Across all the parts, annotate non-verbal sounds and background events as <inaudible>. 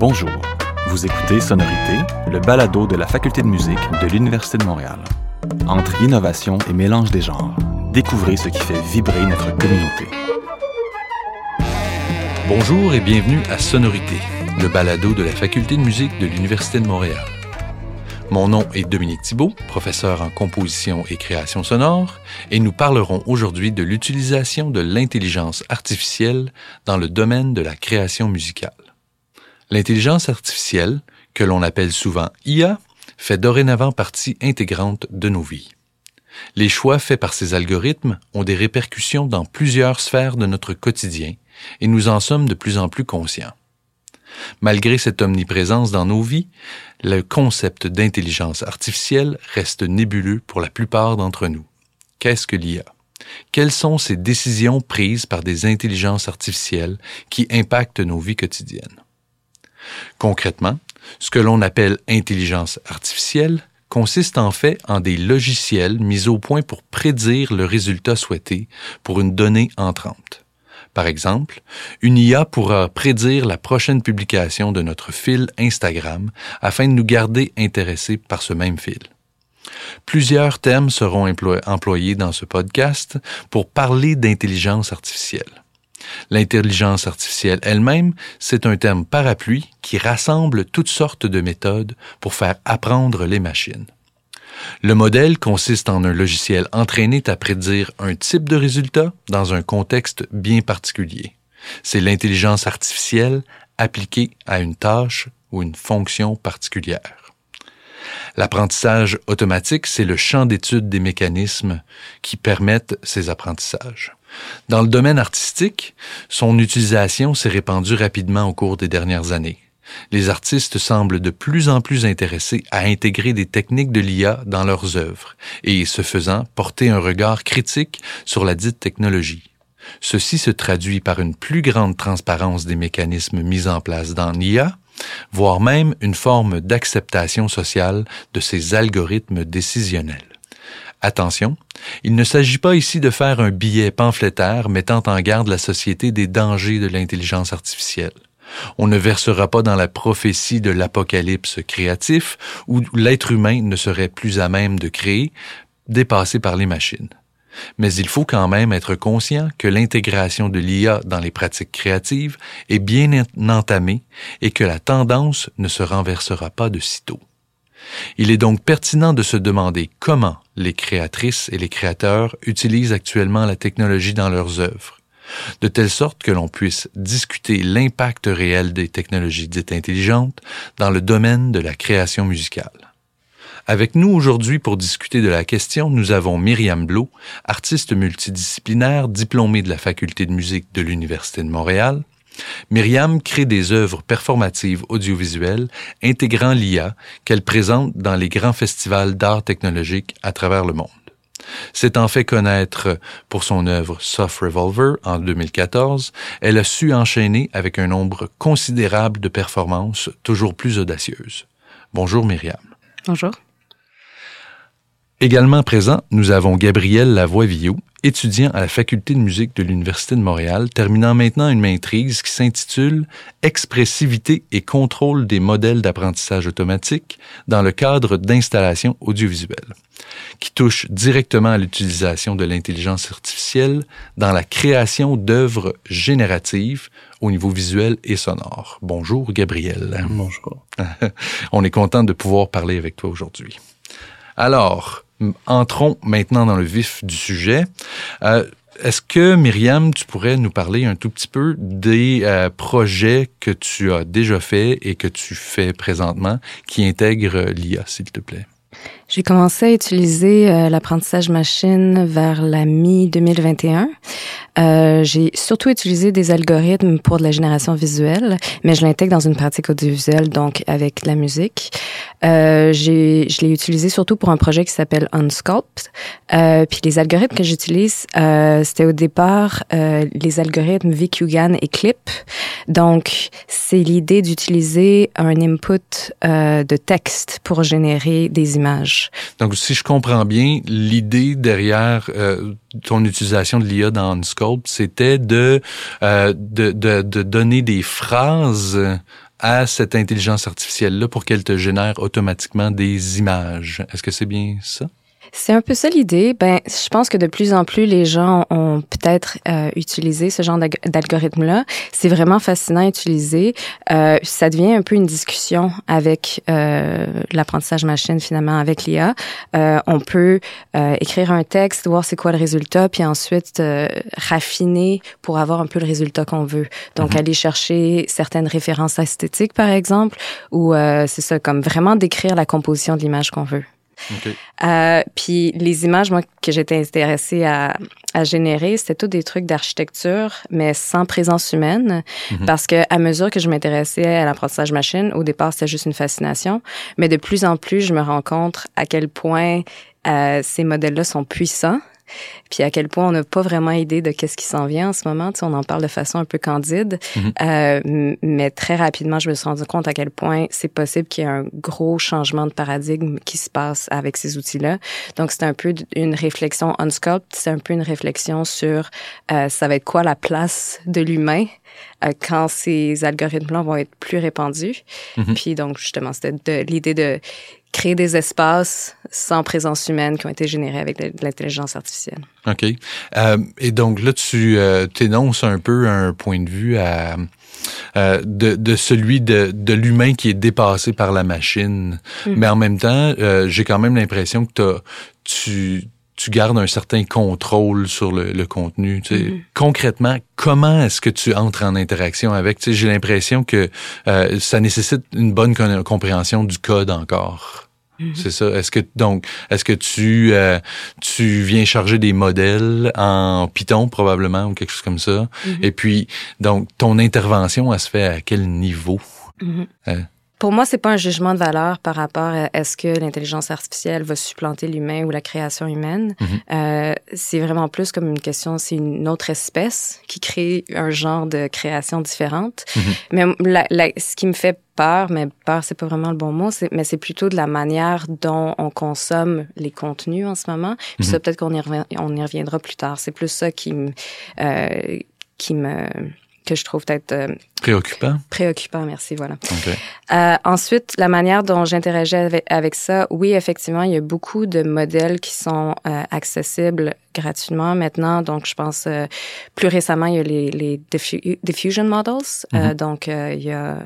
Bonjour, vous écoutez Sonorité, le balado de la Faculté de musique de l'Université de Montréal. Entre innovation et mélange des genres, découvrez ce qui fait vibrer notre communauté. Bonjour et bienvenue à Sonorité, le balado de la Faculté de musique de l'Université de Montréal. Mon nom est Dominique Thibault, professeur en composition et création sonore, et nous parlerons aujourd'hui de l'utilisation de l'intelligence artificielle dans le domaine de la création musicale. L'intelligence artificielle, que l'on appelle souvent IA, fait dorénavant partie intégrante de nos vies. Les choix faits par ces algorithmes ont des répercussions dans plusieurs sphères de notre quotidien, et nous en sommes de plus en plus conscients. Malgré cette omniprésence dans nos vies, le concept d'intelligence artificielle reste nébuleux pour la plupart d'entre nous. Qu'est-ce que l'IA? Quelles sont ces décisions prises par des intelligences artificielles qui impactent nos vies quotidiennes? Concrètement, ce que l'on appelle intelligence artificielle consiste en fait en des logiciels mis au point pour prédire le résultat souhaité pour une donnée entrante. Par exemple, une IA pourra prédire la prochaine publication de notre fil Instagram afin de nous garder intéressés par ce même fil. Plusieurs thèmes seront employés dans ce podcast pour parler d'intelligence artificielle. L'intelligence artificielle elle-même, c'est un terme parapluie qui rassemble toutes sortes de méthodes pour faire apprendre les machines. Le modèle consiste en un logiciel entraîné à prédire un type de résultat dans un contexte bien particulier. C'est l'intelligence artificielle appliquée à une tâche ou une fonction particulière. L'apprentissage automatique, c'est le champ d'étude des mécanismes qui permettent ces apprentissages. Dans le domaine artistique, son utilisation s'est répandue rapidement au cours des dernières années les artistes semblent de plus en plus intéressés à intégrer des techniques de l'IA dans leurs œuvres et, ce faisant, porter un regard critique sur la dite technologie. Ceci se traduit par une plus grande transparence des mécanismes mis en place dans l'IA, voire même une forme d'acceptation sociale de ces algorithmes décisionnels. Attention, il ne s'agit pas ici de faire un billet pamphlétaire mettant en garde la société des dangers de l'intelligence artificielle. On ne versera pas dans la prophétie de l'apocalypse créatif où l'être humain ne serait plus à même de créer, dépassé par les machines. Mais il faut quand même être conscient que l'intégration de l'IA dans les pratiques créatives est bien entamée et que la tendance ne se renversera pas de sitôt. Il est donc pertinent de se demander comment les créatrices et les créateurs utilisent actuellement la technologie dans leurs œuvres de telle sorte que l'on puisse discuter l'impact réel des technologies dites intelligentes dans le domaine de la création musicale. Avec nous aujourd'hui pour discuter de la question, nous avons Myriam Blot, artiste multidisciplinaire diplômée de la Faculté de musique de l'Université de Montréal. Myriam crée des œuvres performatives audiovisuelles intégrant l'IA qu'elle présente dans les grands festivals d'art technologique à travers le monde. En fait connaître pour son œuvre Soft Revolver en 2014. Elle a su enchaîner avec un nombre considérable de performances toujours plus audacieuses. Bonjour Myriam. Bonjour. Également présent, nous avons Gabriel Lavoie-Villot, étudiant à la Faculté de musique de l'Université de Montréal, terminant maintenant une maîtrise qui s'intitule Expressivité et contrôle des modèles d'apprentissage automatique dans le cadre d'installations audiovisuelles, qui touche directement à l'utilisation de l'intelligence artificielle dans la création d'œuvres génératives au niveau visuel et sonore. Bonjour Gabriel. Bonjour. <laughs> On est content de pouvoir parler avec toi aujourd'hui. Alors, entrons maintenant dans le vif du sujet. Euh, est-ce que, Myriam, tu pourrais nous parler un tout petit peu des euh, projets que tu as déjà faits et que tu fais présentement qui intègrent l'IA, s'il te plaît? J'ai commencé à utiliser euh, l'apprentissage machine vers la mi-2021. Euh, j'ai surtout utilisé des algorithmes pour de la génération visuelle, mais je l'intègre dans une pratique audiovisuelle, donc avec la musique. Euh, je l'ai utilisé surtout pour un projet qui s'appelle Unsculpt. Euh, puis les algorithmes que j'utilise, euh, c'était au départ euh, les algorithmes VQGAN et Clip. Donc, c'est l'idée d'utiliser un input euh, de texte pour générer des images. Donc, si je comprends bien, l'idée derrière ton utilisation de l'IA dans Unsculpt, c'était de, de, de donner des phrases à cette intelligence artificielle-là pour qu'elle te génère automatiquement des images. Est-ce que c'est bien ça? C'est un peu ça l'idée. Ben, je pense que de plus en plus les gens ont peut-être euh, utilisé ce genre d'algorithme-là. C'est vraiment fascinant à utiliser. Euh, ça devient un peu une discussion avec euh, l'apprentissage machine finalement avec l'IA. Euh, on peut euh, écrire un texte, voir c'est quoi le résultat, puis ensuite euh, raffiner pour avoir un peu le résultat qu'on veut. Donc mm-hmm. aller chercher certaines références esthétiques par exemple, ou c'est ça comme vraiment décrire la composition de l'image qu'on veut. Euh, puis les images, moi, que j'étais intéressée à, à générer, c'était tout des trucs d'architecture, mais sans présence humaine, mhm. parce que à mesure que je m'intéressais à l'apprentissage machine, au départ, c'était juste une fascination, mais de plus en plus, je me rends compte à quel point euh, ces modèles-là sont puissants puis à quel point on n'a pas vraiment idée de qu'est-ce qui s'en vient en ce moment. Tu sais, on en parle de façon un peu candide, mhm. euh, mais très rapidement, je me suis rendu compte à quel point c'est possible qu'il y ait un gros changement de paradigme qui se passe avec ces outils-là. Donc, c'est un peu une réflexion on sculpt, c'est un peu une réflexion sur euh, ça va être quoi la place de l'humain euh, quand ces algorithmes-là vont être plus répandus. Mhm. Puis donc, justement, c'était l'idée de créer des espaces sans présence humaine qui ont été générés avec de, l'intelligence artificielle. OK. Euh, et donc là, tu euh, énonces un peu un point de vue à, euh, de, de, celui de, de l'humain qui est dépassé par la machine. Mm. Mais en même temps, j'ai quand même l'impression que tu tu gardes un certain contrôle sur le, le contenu. Tu sais. Mm-hmm. Concrètement, comment est-ce que tu entres en interaction avec? Tu sais, J'ai l'impression que euh, ça nécessite une bonne compréhension du code encore. Mm-hmm. C'est ça. Est-ce que donc est-ce que tu euh, tu viens charger des modèles en Python probablement ou quelque chose comme ça? Mm-hmm. Et puis donc ton intervention elle se fait à quel niveau? Euh, pour moi, c'est pas un jugement de valeur par rapport à est-ce que l'intelligence artificielle va supplanter l'humain ou la création humaine. Mhm. euh, c'est vraiment plus comme une question, c'est une autre espèce qui crée un genre de création différente. Mhm. Mais la, la, ce qui me fait peur, mais peur, c'est pas vraiment le bon mot, mais c'est plutôt de la manière dont on consomme les contenus en ce moment. Puis ça, mhm. peut-être qu'on y, on y reviendra plus tard. C'est plus ça qui me, euh, qui me que je trouve peut-être euh, préoccupant. Préoccupant, merci, voilà. Euh, ensuite, la manière dont j'interagis avec, avec, ça, oui, effectivement, il y a beaucoup de modèles qui sont euh, accessibles gratuitement maintenant. Donc, je pense plus récemment, il y a les, les diffusion models. Mm-hmm. donc, il y a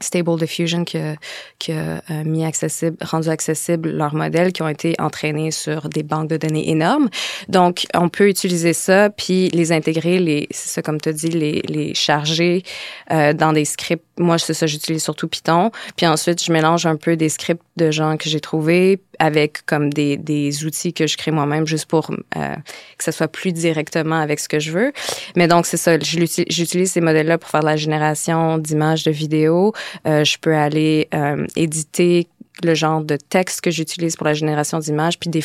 Stable Diffusion qui a, qui a euh, mis accessible, rendu accessible leurs modèles qui ont été entraînés sur des banques de données énormes. Donc, on peut utiliser ça puis les intégrer, les, c'est ça comme tu as dit, les, les charger euh, dans des scripts. Moi, c'est ça, j'utilise surtout Python. Puis ensuite, je mélange un peu des scripts de gens que j'ai trouvés avec comme des, des outils que je crée moi-même juste pour euh, que ça soit plus directement avec ce que je veux. Mais donc, c'est ça, j'utilise ces modèles-là pour faire de la génération d'images, de vidéos. Euh, je peux aller euh, éditer le genre de texte que j'utilise pour la génération d'images, puis des,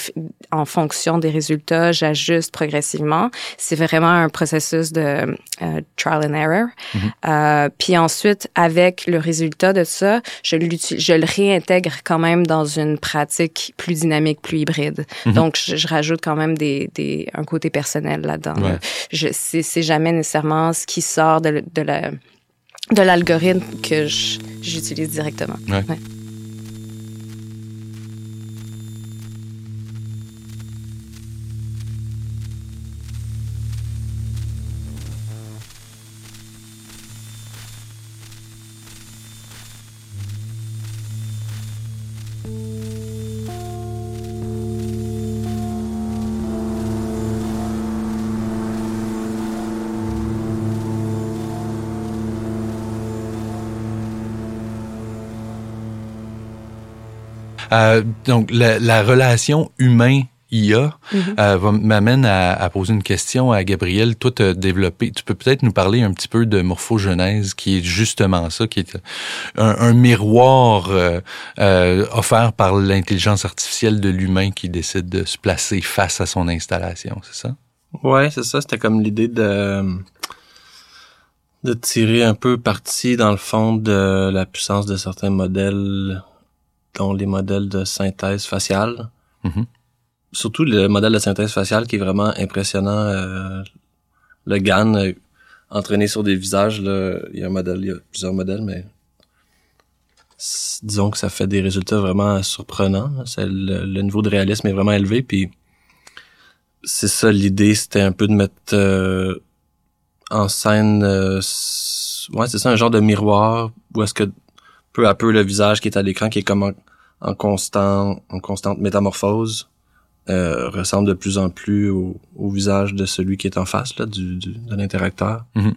en fonction des résultats, j'ajuste progressivement. C'est vraiment un processus de euh, trial and error. Mm-hmm. euh, puis ensuite, avec le résultat de ça, je, je le réintègre quand même dans une pratique plus dynamique, plus hybride. Mm-hmm. Donc, je, je, rajoute quand même des, des, un côté personnel là-dedans. Ouais. Je C'est jamais nécessairement ce qui sort de, de la de l'algorithme que j'utilise directement. Ouais. Ouais. Euh, donc, la, la, relation humain IA mm -hmm. euh, m'amène à, à, poser une question à Gabriel. Toi, tu développé, tu peux peut-être nous parler un petit peu de morphogenèse, qui est justement ça, qui est un, un miroir euh, euh, offert par l'intelligence artificielle de l'humain qui décide de se placer face à son installation, c'est ça? Ouais, c'est ça. C'était comme l'idée de de tirer un peu parti dans le fond de la puissance de certains modèles dont les modèles de synthèse faciale. Mm-hmm. Surtout le modèle de synthèse faciale qui est vraiment impressionnant. Euh, le GAN euh, entraîné sur des visages, là, il y a un modèle, il y a plusieurs modèles, mais disons que ça fait des résultats vraiment surprenants. Le, le, niveau de réalisme est vraiment élevé. Puis c'est ça l'idée, c'était un peu de mettre euh, en scène, euh, ouais, c'est ça, un genre de miroir où est-ce que peu à peu le visage qui est à l'écran, qui est comme en, constant, en constante métamorphose, euh, ressemble de plus en plus au, visage de celui qui est en face là, du, du de l'interacteur. Mm-hmm.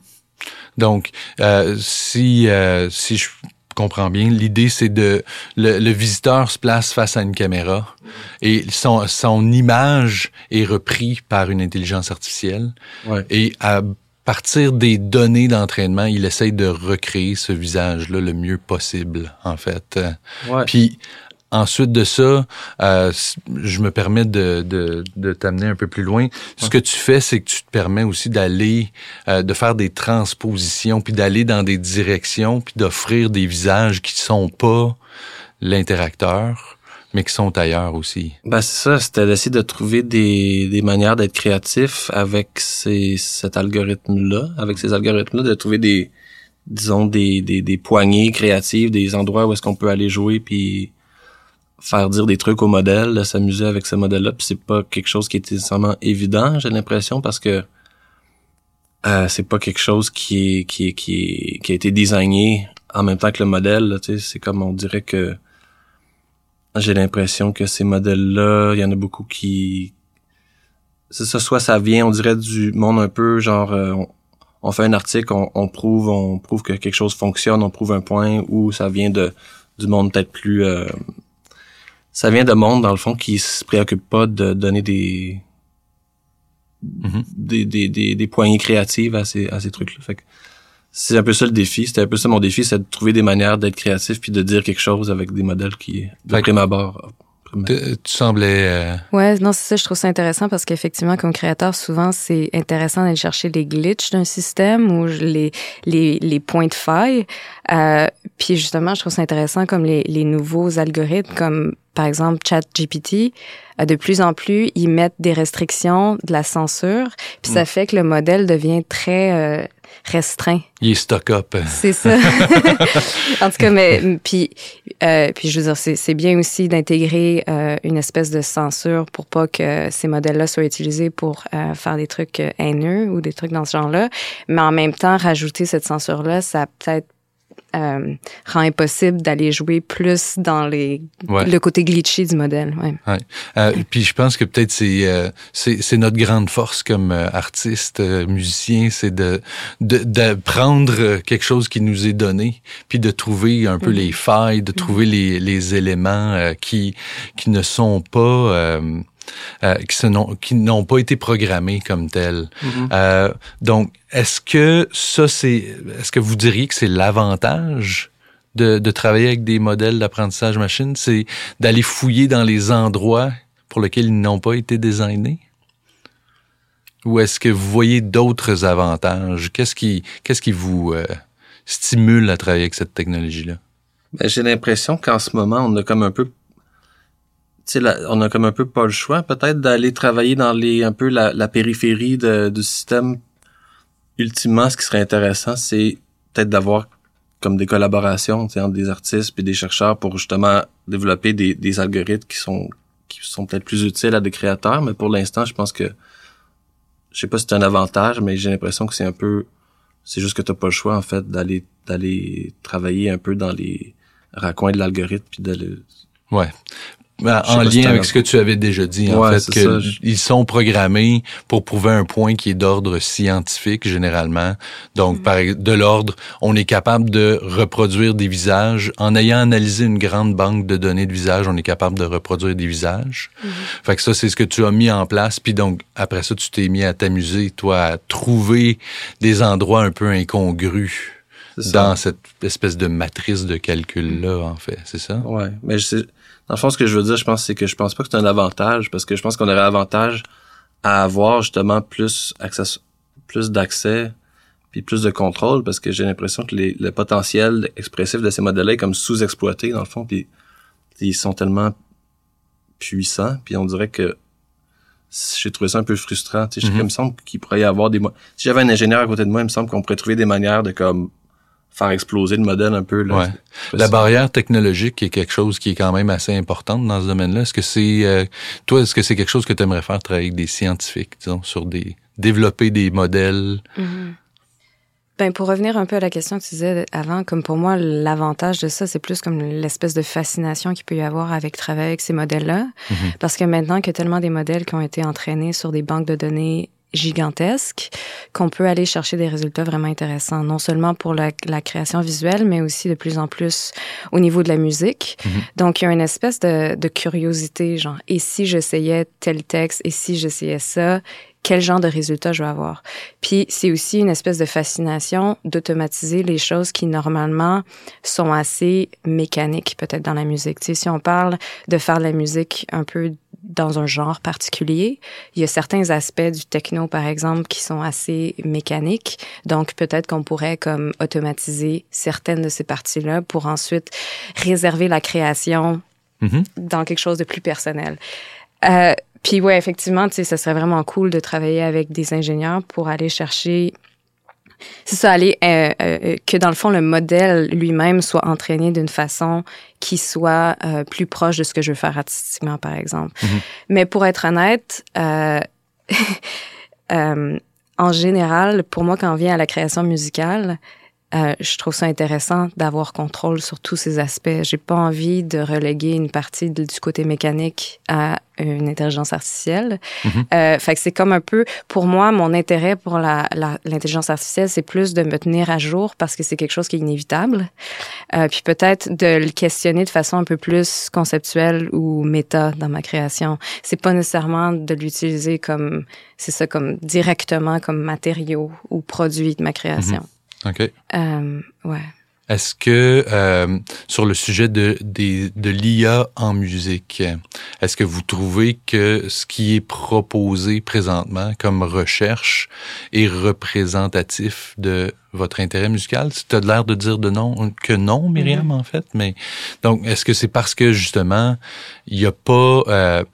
Donc, euh, si si je comprends bien. L'idée, c'est de le, visiteur se place face à une caméra et son, son image est reprise par une intelligence artificielle. Et à partir des données d'entraînement, il essaye de recréer ce visage-là le mieux possible, en fait. Ouais. Puis Ensuite de ça, euh, je me permets de, de, de t'amener un peu plus loin. Ce que tu fais, c'est que tu te permets aussi d'aller, euh, de faire des transpositions, puis d'aller dans des directions, puis d'offrir des visages qui sont pas l'interacteur, mais qui sont ailleurs aussi. Ben c'est ça, c'était d'essayer de trouver des, des manières d'être créatif avec ces, cet algorithme-là, avec ces algorithmes-là, de trouver des, disons, des, des, des poignées créatives, des endroits où est-ce qu'on peut aller jouer, puis faire dire des trucs au modèle, s'amuser avec ce modèle-là, puis c'est pas quelque chose qui est nécessairement évident, j'ai l'impression, parce que euh, c'est pas quelque chose qui est, qui est, qui qui a été designé en même temps que le modèle. Tu sais, c'est comme on dirait que j'ai l'impression que ces modèles-là, il y en a beaucoup qui, c'est ça, soit ça vient, on dirait du monde un peu genre, euh, on, fait un article, on, on, prouve, on prouve que quelque chose fonctionne, on prouve un point, ou ça vient de du monde peut-être plus euh, ça vient de monde, dans le fond, qui se préoccupe pas de donner des, mm-hmm. des, des, des, des, poignées créatives à ces, à ces trucs-là. Fait que c'est un peu ça le défi. C'était un peu ça mon défi, c'est de trouver des manières d'être créatif puis de dire quelque chose avec des modèles qui, de prime abord, tu semblais. Euh... Ouais, non, c'est ça. Je trouve ça intéressant parce qu'effectivement, comme créateur, souvent, c'est intéressant d'aller chercher les glitches d'un système ou les les, les points de faille. Euh, puis justement, je trouve ça intéressant comme les, les nouveaux algorithmes, comme par exemple ChatGPT. Euh, de plus en plus, ils mettent des restrictions, de la censure, puis ça mm. fait que le modèle devient très euh, restreint. Il est stock-up. C'est ça. <laughs> en tout cas, mais puis euh, puis je veux dire, c'est bien aussi d'intégrer euh, une espèce de censure pour pas que ces modèles-là soient utilisés pour euh, faire des trucs haineux ou des trucs dans ce genre-là. Mais en même temps, rajouter cette censure-là, ça peut-être euh, rend impossible d'aller jouer plus dans les le côté glitchy du modèle. Ouais. ouais. Euh, puis je pense que peut-être c'est euh, c'est notre grande force comme euh, artiste, euh, musicien, c'est de, de, de prendre quelque chose qui nous est donné, puis de trouver un peu mm-hmm. les failles, de trouver mm-hmm. les, les éléments qui qui ne sont pas euh, qui n'ont pas été programmés comme tels. Mm-hmm. euh, donc, est-ce que ça, c'est, est-ce que vous diriez que c'est l'avantage de, de travailler avec des modèles d'apprentissage machine, c'est d'aller fouiller dans les endroits pour lesquels ils n'ont pas été designés? Ou est-ce que vous voyez d'autres avantages? Qu'est-ce qui, qu'est-ce qui vous euh, stimule à travailler avec cette technologie-là? Ben, j'ai l'impression qu'en ce moment, on a comme un peu on a comme un peu pas le choix, peut-être d'aller travailler dans les un peu la, périphérie du système. Ultimement, ce qui serait intéressant, c'est peut-être d'avoir comme des collaborations entre des artistes et des chercheurs pour justement développer des, algorithmes qui sont qui sont peut-être plus utiles à des créateurs. Mais pour l'instant, je pense que je sais pas si c'est un avantage, mais j'ai l'impression que c'est un peu c'est juste que t'as pas le choix en fait d'aller d'aller travailler un peu dans les raccoins de l'algorithme puis d'aller Ouais. Ben, en lien avec ce que tu avais déjà dit, en fait, qu'ils sont programmés pour prouver un point qui est d'ordre scientifique généralement. Donc, mm. par, de l'ordre, on est capable de reproduire des visages. En ayant analysé une grande banque de données de visages, on est capable de reproduire des visages. Mm-hmm. Fait que ça, c'est ce que tu as mis en place. Puis donc, après ça, tu t'es mis à t'amuser, toi, à trouver des endroits un peu incongrus dans cette espèce de matrice de calcul-là, en fait. C'est ça? Ouais. Mais je sais dans le fond, ce que je veux dire, je pense, c'est que je pense pas que c'est un avantage, parce que je pense qu'on aurait avantage à avoir justement plus accès, plus d'accès, puis plus de contrôle, parce que j'ai l'impression que les, le potentiel expressif de ces modèles-là est comme sous-exploité, dans le fond, puis ils sont tellement puissants, puis on dirait que j'ai trouvé ça un peu frustrant. Tu sais, mm Il me semble qu'il pourrait y avoir des... Si j'avais un ingénieur à côté de moi, il me semble qu'on pourrait trouver des manières de comme faire exploser le modèle un peu. Là. Ouais. La barrière technologique est quelque chose qui est quand même assez importante dans ce domaine-là. Est-ce que c'est euh, toi, est-ce que c'est quelque chose que tu aimerais faire travailler avec des scientifiques, disons, sur des développer des modèles? Mhm. Ben, pour revenir un peu à la question que tu disais avant, comme pour moi, l'avantage de ça, c'est plus comme l'espèce de fascination qu'il peut y avoir avec travailler avec ces modèles-là. Mhm. Parce que maintenant qu'il y a tellement des modèles qui ont été entraînés sur des banques de données gigantesques, qu'on peut aller chercher des résultats vraiment intéressants, non seulement pour la, la, création visuelle, mais aussi de plus en plus au niveau de la musique. Mhm. Donc, il y a une espèce de, de curiosité, genre, et si j'essayais tel texte, et si j'essayais ça, quel genre de résultat je vais avoir? Puis c'est aussi une espèce de fascination d'automatiser les choses qui normalement sont assez mécaniques peut-être dans la musique. Tu sais, si on parle de faire de la musique un peu dans un genre particulier, il y a certains aspects du techno par exemple qui sont assez mécaniques. Donc peut-être qu'on pourrait comme automatiser certaines de ces parties-là pour ensuite réserver la création Mhm. dans quelque chose de plus personnel. Euh, puis ouais, effectivement, tu sais, ça serait vraiment cool de travailler avec des ingénieurs pour aller chercher c'est ça, aller euh, euh, que dans le fond le modèle lui-même soit entraîné d'une façon qui soit euh, plus proche de ce que je veux faire artistiquement, par exemple. Mhm. Mais pour être honnête, <laughs> en général, pour moi, quand on vient à la création musicale, euh, je trouve ça intéressant d'avoir contrôle sur tous ces aspects. J'ai pas envie de reléguer une partie de- du côté mécanique à une intelligence artificielle. Mhm. Euh, fait que c'est comme un peu, pour moi, mon intérêt pour la, la- l'intelligence artificielle, c'est plus de me tenir à jour parce que c'est quelque chose qui est inévitable. Euh, puis peut-être de le questionner de façon un peu plus conceptuelle ou méta dans ma création. C'est pas nécessairement de l'utiliser comme, c'est ça, comme directement comme matériau ou produit de ma création. OK. Euh, ouais. Est-ce que euh, sur le sujet de, des- de l'IA en musique, est-ce que vous trouvez que ce qui est proposé présentement comme recherche est représentatif de votre intérêt musical? Tu as l'air de dire de non, que non, Myriam, en fait. Mais donc, est-ce que c'est parce que justement, il n'y a pas euh,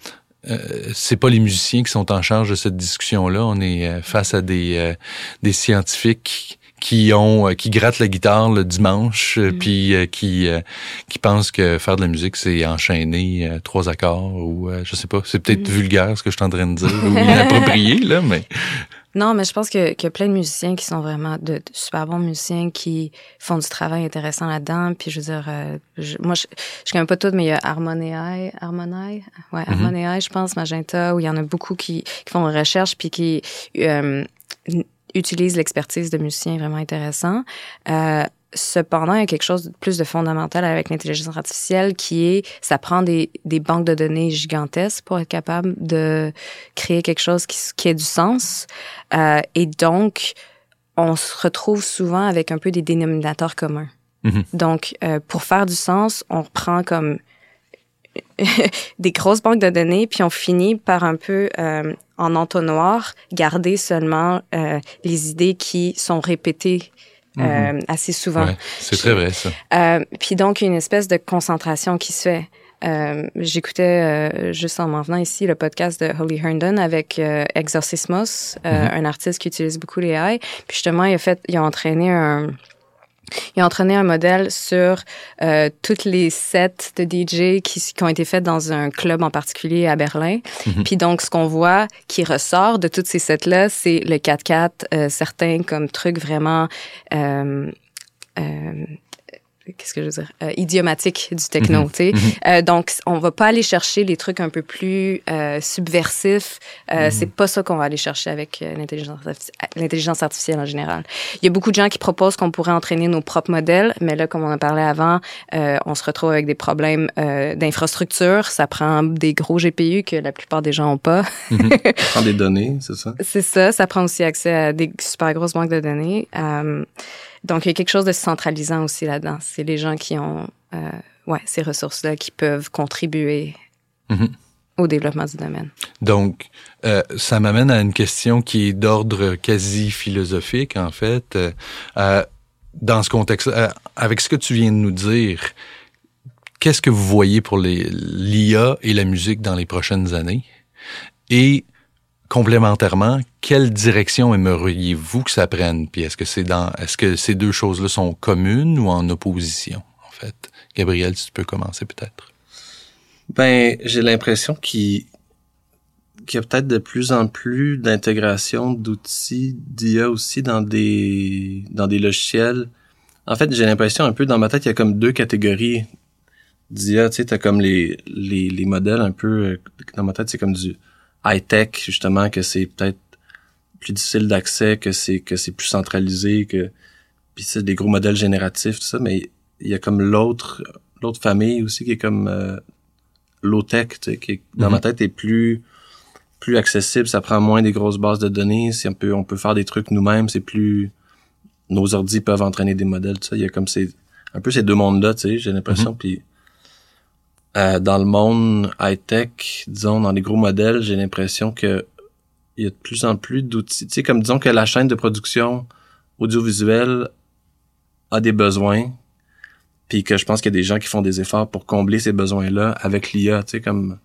euh, c'est pas les musiciens qui sont en charge de cette discussion-là? On est euh, face à des, euh, des scientifiques qui ont euh, qui grattent la guitare le dimanche Mhm. puis euh, qui euh, qui pensent que faire de la musique c'est enchaîner euh, trois accords ou euh, je sais pas c'est peut-être Mhm. vulgaire ce que je suis en train de dire ou <laughs> inapproprié là mais Non, mais je pense que- qu'il y a plein de musiciens qui sont vraiment de, de super bons musiciens qui font du travail intéressant là-dedans. Puis je veux dire, euh, je- moi, je, je connais pas toutes, mais il y a Harmonii, ouais. Harmonii, je pense, Magenta, où il y en a beaucoup qui, qui font des recherches puis qui euh, utilisent l'expertise de musiciens vraiment intéressants. Euh, Cependant, il y a quelque chose de plus de fondamental avec l'intelligence artificielle qui est, ça prend des, des banques de données gigantesques pour être capable de créer quelque chose qui, qui ait du sens. Euh, et donc, on se retrouve souvent avec un peu des dénominateurs communs. Mhm. Donc, euh, pour faire du sens, on reprend comme <laughs> des grosses banques de données, puis on finit par un peu euh, en entonnoir garder seulement euh, les idées qui sont répétées euh, assez souvent. ouais, c'est très vrai ça Euh, puis donc, il y a une espèce de concentration qui se fait. Euh, J'écoutais juste en m'en venant ici le podcast de Holly Herndon avec Exorcismos, Mhm. un artiste qui utilise beaucoup les AI. Puis justement, il a fait, il a entraîné un, il a entraîné un modèle sur euh, toutes les sets de DJ qui, qui ont été faits dans un club en particulier à Berlin. Mhm. Puis donc, ce qu'on voit qui ressort de toutes ces sets-là, c'est le 4x4, euh, certains comme trucs vraiment... Euh, euh, qu'est-ce que je veux dire euh, idiomatique du techno Mhm. tu sais Mhm. Euh, donc on va pas aller chercher les trucs un peu plus euh, subversifs euh, Mhm. c'est pas ça qu'on va aller chercher avec euh, l'intelligence artifici- l'intelligence artificielle en général il y a beaucoup de gens qui proposent qu'on pourrait entraîner nos propres modèles mais là comme on a parlé avant euh, on se retrouve avec des problèmes euh, d'infrastructure ça prend des gros GPU que la plupart des gens ont pas <laughs> Prends des données, c'est ça? c'est ça, ça prend aussi accès à des super grosses banques de données. Donc, il y a quelque chose de centralisant aussi là-dedans. C'est les gens qui ont euh, ouais, ces ressources-là qui peuvent contribuer Mhm. au développement du domaine. Donc, euh, ça m'amène à une question qui est d'ordre quasi philosophique, en fait. Euh, dans ce contexte, avec ce que tu viens de nous dire, qu'est-ce que vous voyez pour l'IA et la musique dans les prochaines années? Et complémentairement, quelle direction aimeriez-vous que ça prenne? Puis est-ce que c'est dans, est-ce que ces deux choses-là sont communes ou en opposition, en fait? Gabriel, si tu peux commencer peut-être. Ben, j'ai l'impression qu'il y a peut-être de plus en plus d'intégration d'outils d'IA aussi dans des dans des logiciels. En fait, j'ai l'impression un peu dans ma tête, il y a comme deux catégories d'IA. Tu sais, t'as comme les, les, les modèles un peu euh, dans ma tête, c'est comme du high-tech, justement, que c'est peut-être plus difficile d'accès, que c'est que c'est plus centralisé, que puis c'est des gros modèles génératifs, tout ça, mais il y a comme l'autre l'autre famille aussi qui est comme euh, low-tech, tu sais, qui dans ma mhm. tête est plus plus accessible, ça prend moins des grosses bases de données, si on peut on peut faire des trucs nous-mêmes, c'est plus nos ordis peuvent entraîner des modèles, tout ça, il y a comme ces un peu ces deux mondes là, tu sais, j'ai l'impression mhm. puis euh, dans le monde high-tech, disons, dans les gros modèles, j'ai l'impression que il y a de plus en plus d'outils. Tu sais, comme disons que la chaîne de production audiovisuelle a des besoins, puis que je pense qu'il y a des gens qui font des efforts pour combler ces besoins-là avec l'IA, tu sais, comme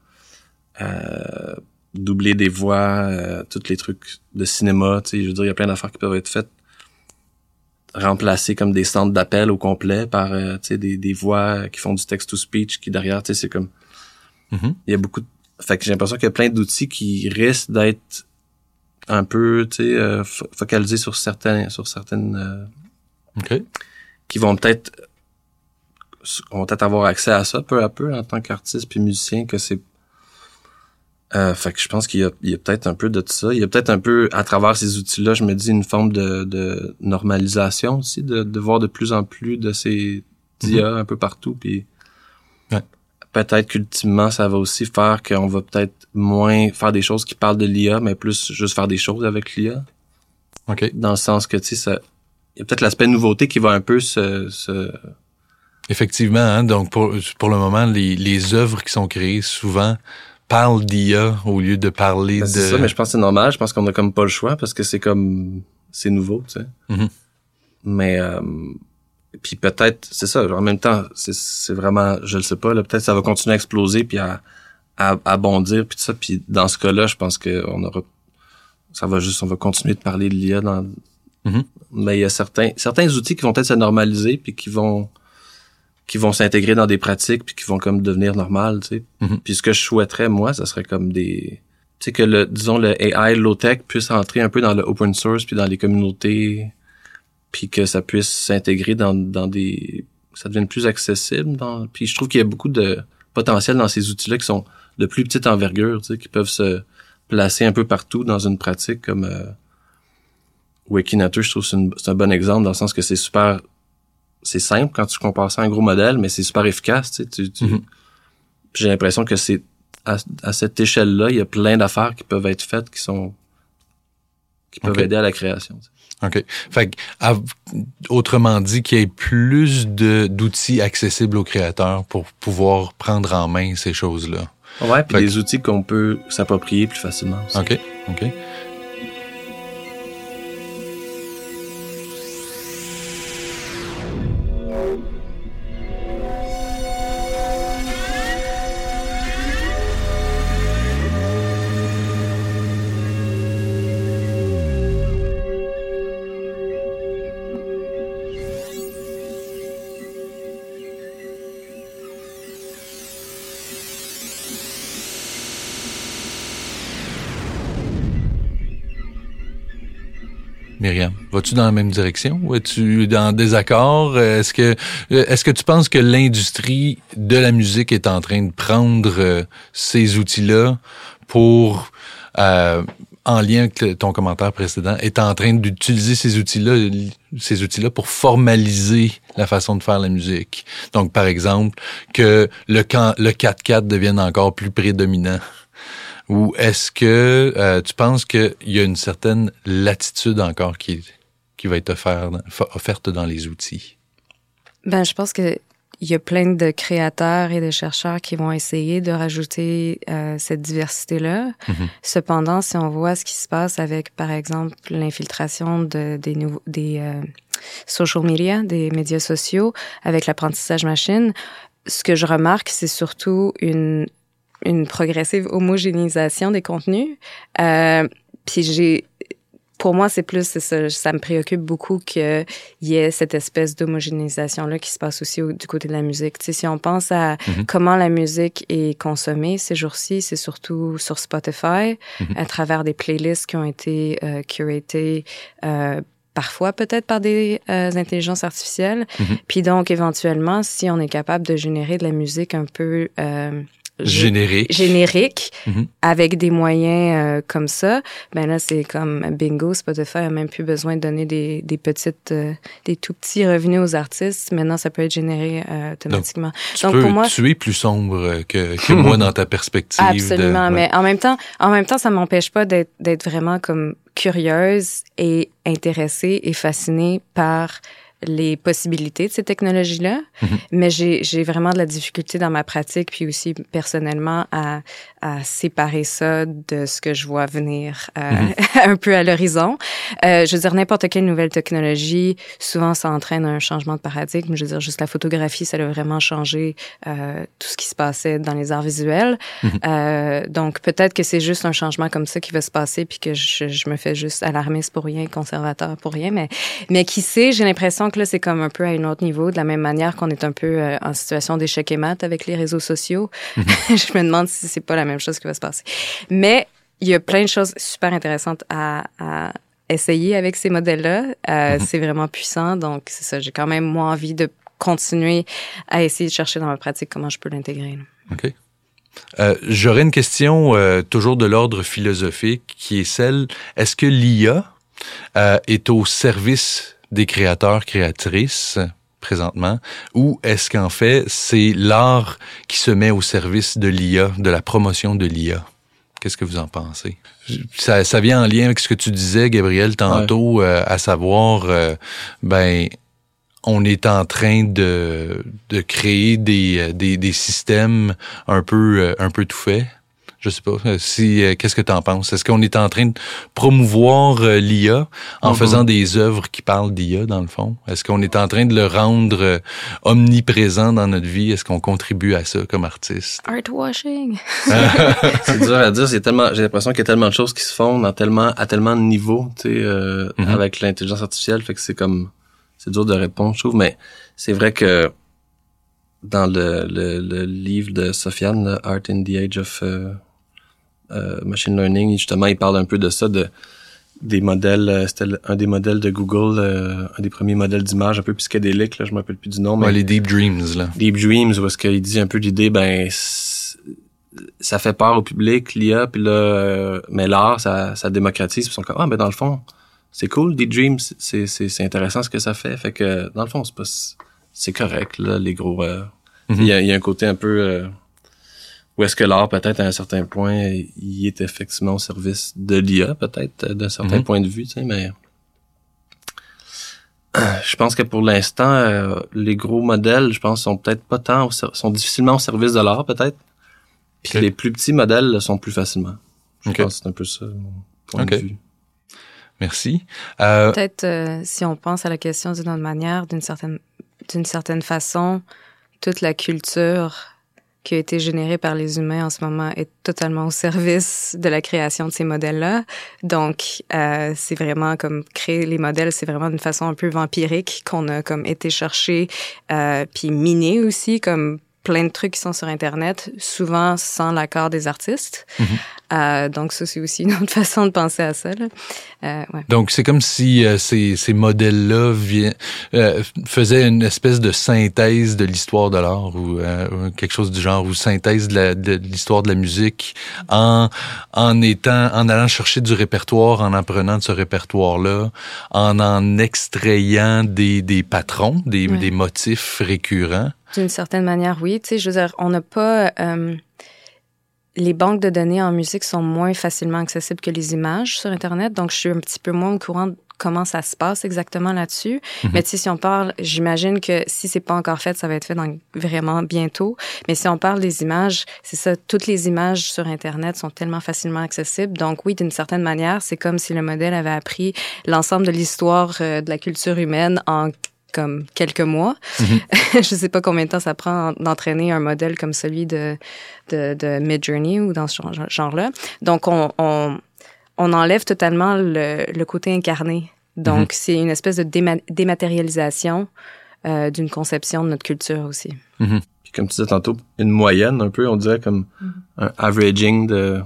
euh, doubler des voix, euh, tous les trucs de cinéma, tu sais, je veux dire, il y a plein d'affaires qui peuvent être faites remplacer comme des centres d'appel au complet par euh, tu sais des, des voix qui font du text to speech qui derrière tu sais c'est comme mm-hmm. il y a beaucoup de... fait que j'ai l'impression qu'il y a plein d'outils qui risquent d'être un peu tu sais euh, focalisés sur certains sur certaines euh, qui vont peut-être vont peut-être avoir accès à ça peu à peu en tant qu'artiste puis musicien que c'est euh, fait que je pense qu'il y a, a peut-être un peu de tout ça. Il y a peut-être un peu, à travers ces outils-là, je me dis une forme de, de normalisation aussi, de, de, voir de plus en plus de ces IA mhm. un peu partout. Puis peut-être qu'ultimement, ça va aussi faire qu'on va peut-être moins faire des choses qui parlent de l'IA, mais plus juste faire des choses avec l'IA. OK. Dans le sens que, tu sais, ça, il y a peut-être l'aspect nouveauté qui va un peu se... se... Effectivement, hein, donc pour, pour le moment, les, les œuvres qui sont créées souvent parle d'IA au lieu de parler ben, de... C'est ça, mais je pense que c'est normal. Je pense qu'on a comme pas le choix parce que c'est comme... C'est nouveau, tu sais. Mm-hmm. Mais... Euh, puis peut-être, c'est ça, en même temps, c'est vraiment, je le sais pas, là, peut-être ça va continuer à exploser puis à, à, bondir puis tout ça. Puis dans ce cas-là, je pense que on aura... Ça va juste, on va continuer de parler de l'IA dans... Mm-hmm. Mais il y a certains, certains outils qui vont peut-être se normaliser puis qui vont qui vont s'intégrer dans des pratiques puis qui vont comme devenir normales, tu sais. Mm-hmm. Puis ce que je souhaiterais moi, ça serait comme des tu sais que le disons le AI low tech puisse entrer un peu dans le open source puis dans les communautés puis que ça puisse s'intégrer dans dans des ça devienne plus accessible dans puis je trouve qu'il y a beaucoup de potentiel dans ces outils-là qui sont de plus petite envergure, tu sais, qui peuvent se placer un peu partout dans une pratique comme euh, Wikinator, je trouve c'est un bon exemple dans le sens que c'est super c'est simple quand tu compares ça à un gros modèle, mais c'est super efficace. Tu, sais, tu, mm-hmm. J'ai l'impression que c'est à, cette échelle-là, il y a plein d'affaires qui peuvent être faites qui sont qui peuvent aider à la création. OK. Fait autrement dit, qu'il y ait plus de d'outils accessibles aux créateurs pour pouvoir prendre en main ces choses-là. Ouais, puis des outils qu'on peut s'approprier plus facilement. OK. OK. Vas-tu dans la même direction ou es-tu dans désaccord? Est-ce que est-ce que tu penses que l'industrie de la musique est en train de prendre euh, ces outils-là pour euh, en lien avec ton commentaire précédent, est en train d'utiliser ces outils-là, ces outils-là pour formaliser la façon de faire la musique? Donc, par exemple, que le, le 4-4 devienne encore plus prédominant ou est-ce que euh, tu penses qu'il y a une certaine latitude encore qui, qui va être offerte, dans les outils? Ben, je pense que il y a plein de créateurs et de chercheurs qui vont essayer de rajouter euh, cette diversité-là. Mm-hmm. Cependant, si on voit ce qui se passe avec, par exemple, l'infiltration de, des, nouveaux, des euh, social media, des médias sociaux, avec l'apprentissage machine, ce que je remarque, c'est surtout une une progressive homogénéisation des contenus. Euh, puis j'ai pour moi, c'est plus, ça, ça me préoccupe beaucoup qu'il y ait cette espèce d'homogénéisation-là qui se passe aussi du côté de la musique. Tu sais, si on pense à mm-hmm. comment la musique est consommée ces jours-ci, c'est surtout sur Spotify, mm-hmm. à travers des playlists qui ont été euh, curatées euh, parfois peut-être par des euh, intelligences artificielles. Mm-hmm. Puis donc, éventuellement, si on est capable de générer de la musique un peu euh, générique, générique mhm. avec des moyens euh, comme ça, ben là c'est comme bingo, Spotify a même plus besoin de donner des, des petites, euh, des tout petits revenus aux artistes. Maintenant, ça peut être généré euh, automatiquement. Donc, pour moi, tu es plus sombre que, que moi dans ta perspective. Absolument, mais en même temps, en même temps, ça m'empêche pas d'être d'être vraiment comme curieuse et intéressée et fascinée par les possibilités de ces technologies-là, mhm. mais j'ai vraiment de la difficulté dans ma pratique, puis aussi personnellement, à, à séparer ça de ce que je vois venir euh, mhm. <laughs> un peu à l'horizon. Euh, je veux dire, n'importe quelle nouvelle technologie, souvent, ça entraîne un changement de paradigme. Je veux dire, juste la photographie, ça a vraiment changé euh, tout ce qui se passait dans les arts visuels. Mhm. Euh, donc, peut-être que c'est juste un changement comme ça qui va se passer, puis que je, je me fais juste alarmiste pour rien, conservateur pour rien, mais, mais qui sait, j'ai l'impression là, c'est comme un peu à un autre niveau, de la même manière qu'on est un peu euh, en situation d'échec et mat avec les réseaux sociaux. Mhm. <laughs> je me demande si c'est pas la même chose qui va se passer. Mais il y a plein de choses super intéressantes à, essayer avec ces modèles-là. Euh, mhm. C'est vraiment puissant, donc c'est ça. J'ai quand même moi envie de continuer à essayer de chercher dans ma pratique comment je peux l'intégrer. OK. Euh, J'aurais une question toujours de l'ordre philosophique qui est celle, est-ce que l'IA est au service des créateurs, créatrices? Présentement, ou est-ce qu'en fait, c'est l'art qui se met au service de l'IA, de la promotion de l'IA? Qu'est-ce que vous en pensez? Ça, ça, vient en lien avec ce que tu disais, Gabriel, tantôt, euh, à savoir, euh, ben, on est en train de, de créer des, des, des systèmes un peu, euh, un peu tout faits je sais pas. Euh, si euh, qu'est-ce que tu en penses? Est-ce qu'on est en train de promouvoir euh, l'IA en mhm. faisant des œuvres qui parlent d'IA dans le fond? Est-ce qu'on est en train de le rendre omniprésent dans notre vie? Est-ce qu'on contribue à ça comme artiste? Art washing. <laughs> c'est dur à dire. C'est tellement. J'ai l'impression qu'il y a tellement de choses qui se font dans tellement à tellement de niveaux, tu sais, mhm. avec l'intelligence artificielle. Fait que c'est comme c'est dur de répondre, je trouve. Mais c'est vrai que dans le, le, livre de Sofiane, Art in the Age of euh, machine learning. Justement, il parle un peu de ça, de des modèles, euh, c'était un des modèles de Google, euh, un des premiers modèles d'image un peu psychédélique, là, je me rappelle plus du nom. Mais les Deep Dreams, là. Deep Dreams, où est-ce qu'il dit un peu l'idée, ben, ça fait peur au public, l'IA, puis là, mais l'art, ça, ça démocratise, puis ils sont comme, ah, ben, dans le fond, c'est cool, Deep Dreams, c'est, c'est, c'est intéressant ce que ça fait, fait que, dans le fond, c'est pas, c'est correct, là, les gros, mm-hmm. il, y a, il y, a, un côté un peu, ou est-ce que l'art, peut-être, à un certain point, il est effectivement au service de l'IA, peut-être, d'un certain mhm. point de vue, tu sais, mais... <clears throat> Je pense que pour l'instant, euh, les gros modèles, je pense, sont peut-être pas tant, sont difficilement au service de l'art, peut-être. Puis les plus petits modèles sont plus facilement. Je pense que c'est un peu ça, mon point de vue. Merci. Euh... Peut-être, euh, si on pense à la question d'une autre manière, d'une certaine, d'une certaine façon, toute la culture qui a été généré par les humains en ce moment est totalement au service de la création de ces modèles-là. Donc, euh, c'est vraiment comme créer les modèles, c'est vraiment une façon un peu vampirique qu'on a comme été chercher, euh, puis miné aussi, comme plein de trucs qui sont sur Internet, souvent sans l'accord des artistes. Mm-hmm. Euh, donc ça, c'est aussi une autre <laughs> façon de penser à ça. Là. Euh, ouais. Donc c'est comme si euh, ces, ces modèles-là faisaient une espèce de synthèse de l'histoire de l'art ou quelque chose du genre, ou synthèse de l'histoire de, de, la musique en, en étant, en allant chercher du répertoire, en apprenant de ce répertoire-là, en en extrayant des, des patrons, des, des motifs récurrents. D'une certaine manière, oui. Tu sais, je veux dire, on n'a pas les banques de données en musique sont moins facilement accessibles que les images sur Internet, donc je suis un petit peu moins au courant de comment ça se passe exactement là-dessus. Mhm. Mais si on parle, j'imagine que si c'est pas encore fait, ça va être fait dans vraiment bientôt. Mais si on parle des images, c'est ça, toutes les images sur Internet sont tellement facilement accessibles. Donc oui, d'une certaine manière, c'est comme si le modèle avait appris l'ensemble de l'histoire euh, de la culture humaine en comme quelques mois. Mhm. <laughs> je sais pas combien de temps ça prend d'entraîner un modèle comme celui de, de, de Midjourney ou dans ce genre-là. Donc, on, on, on, enlève totalement le, le côté incarné. Donc, Mhm. c'est une espèce de déma- dématérialisation euh, d'une conception de notre culture aussi. Puis comme tu disais tantôt, une moyenne un peu, on dirait comme un averaging de...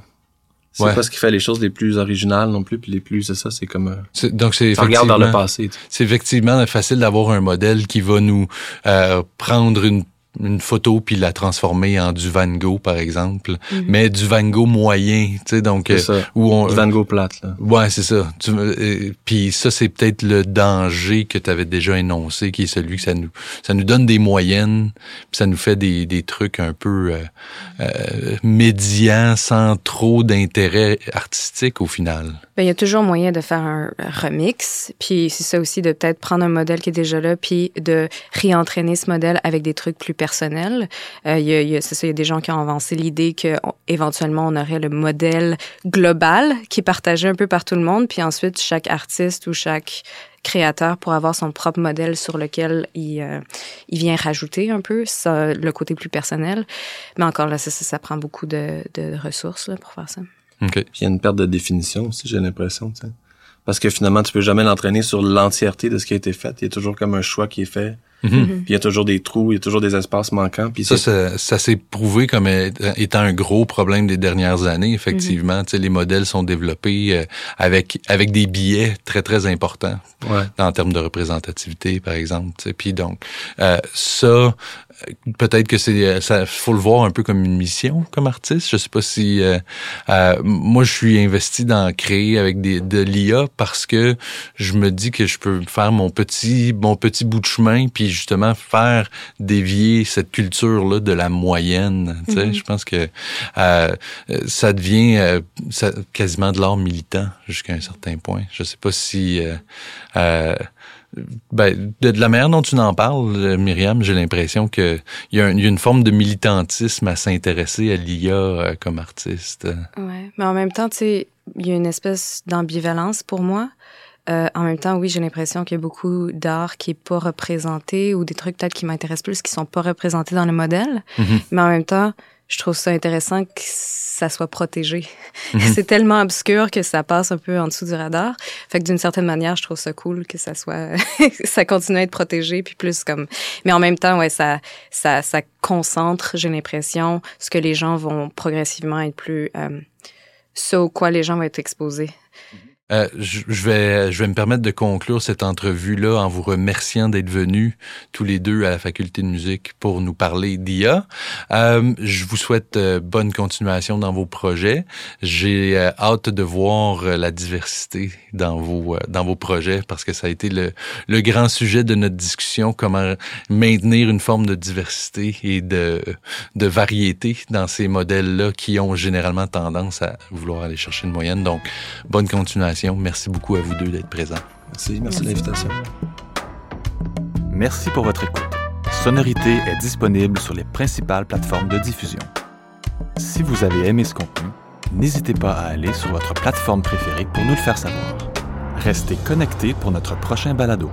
C'est Ouais. pas ce qui fait les choses les plus originales non plus, puis les plus, c'est ça, c'est comme... euh, Donc, c'est Tu regardes vers le effectivement- passé. C'est effectivement facile d'avoir un modèle qui va nous euh, prendre une, une photo puis la transformer en du Van Gogh, par exemple, Mhm. mais du Van Gogh moyen, tu sais, donc C'est euh, ça. où on... Du Van Gogh plate, là. Ouais, c'est ça. Tu euh, Puis ça, c'est peut-être le danger que tu avais déjà énoncé, qui est celui que ça nous ça nous donne des moyennes, puis ça nous fait des, des trucs un peu euh, euh, médians, sans trop d'intérêt artistique au final. Ben, il y a toujours moyen de faire un remix. Puis c'est ça aussi de peut-être prendre un modèle qui est déjà là, puis de réentraîner ce modèle avec des trucs plus personnels. Euh, il y a, il y a- c'est ça, il y a des gens qui ont avancé l'idée que on- éventuellement on aurait le modèle global qui est partagé un peu par tout le monde, puis ensuite chaque artiste ou chaque créateur pour avoir son propre modèle sur lequel il, euh, il vient rajouter un peu ça, le côté plus personnel. Mais encore là, ça, ça, ça prend beaucoup de, de ressources là, pour faire ça. OK. Puis il y a une perte de définition aussi, j'ai l'impression. Parce que finalement, tu peux jamais l'entraîner sur l'entièreté de ce qui a été fait. Il y a toujours comme un choix qui est fait. Mhm. Puis il y a toujours des trous, il y a toujours des espaces manquants. Puis Ça, ça, ça s'est prouvé comme étant un gros problème des dernières années. Effectivement, Tu sais, les modèles sont développés euh, avec avec des billets très très importants ouais. en termes de représentativité, par exemple. tu sais. Puis donc, euh, ça, euh, peut-être que c'est, euh, ça, faut le voir un peu comme une mission comme artiste. Je sais pas si, euh, euh, moi, je suis investi dans créer avec des, de l'IA parce que je me dis que je peux faire mon petit, mon petit bout de chemin, puis justement faire dévier cette culture-là de la moyenne. Mhm. je pense que euh, ça devient euh, ça- quasiment de l'art militant jusqu'à un certain point. Je sais pas si euh, ben, de, de la manière dont tu en parles, Myriam, j'ai l'impression que il y, a y une forme de militantisme à s'intéresser à l'IA comme artiste. Ouais, mais en même temps, tu sais, il y a une espèce d'ambivalence pour moi. Euh, en même temps, oui, j'ai l'impression qu'il y a beaucoup d'art qui est pas représenté ou des trucs peut-être qui m'intéressent plus qui sont pas représentés dans le modèle. Mhm. Mais en même temps, je trouve ça intéressant que ça soit protégé. Mhm. <laughs> C'est tellement obscur que ça passe un peu en dessous du radar. Fait que d'une certaine manière, je trouve ça cool que ça soit, <laughs> ça continue à être protégé puis plus comme. Mais en même temps, ouais, ça, ça, ça concentre, j'ai l'impression, ce que les gens vont progressivement être plus, euh, ce au quoi les gens vont être exposés. Euh, je, vais, je vais me permettre de conclure cette entrevue-là en vous remerciant d'être venus tous les deux à la faculté de musique pour nous parler d'IA. Euh, je vous souhaite euh, bonne continuation dans vos projets. J'ai hâte de voir la diversité dans vos, dans vos projets parce que ça a été le, grand sujet de notre discussion, comment maintenir une forme de diversité et de variété dans ces modèles-là qui ont généralement tendance à vouloir aller chercher une moyenne. Donc, bonne continuation. Merci beaucoup à vous deux d'être présents. Merci, merci, de l'invitation. Merci pour votre écoute. Sonorité est disponible sur les principales plateformes de diffusion. Si vous avez aimé ce contenu, n'hésitez pas à aller sur votre plateforme préférée pour nous le faire savoir. Restez connectés pour notre prochain balado.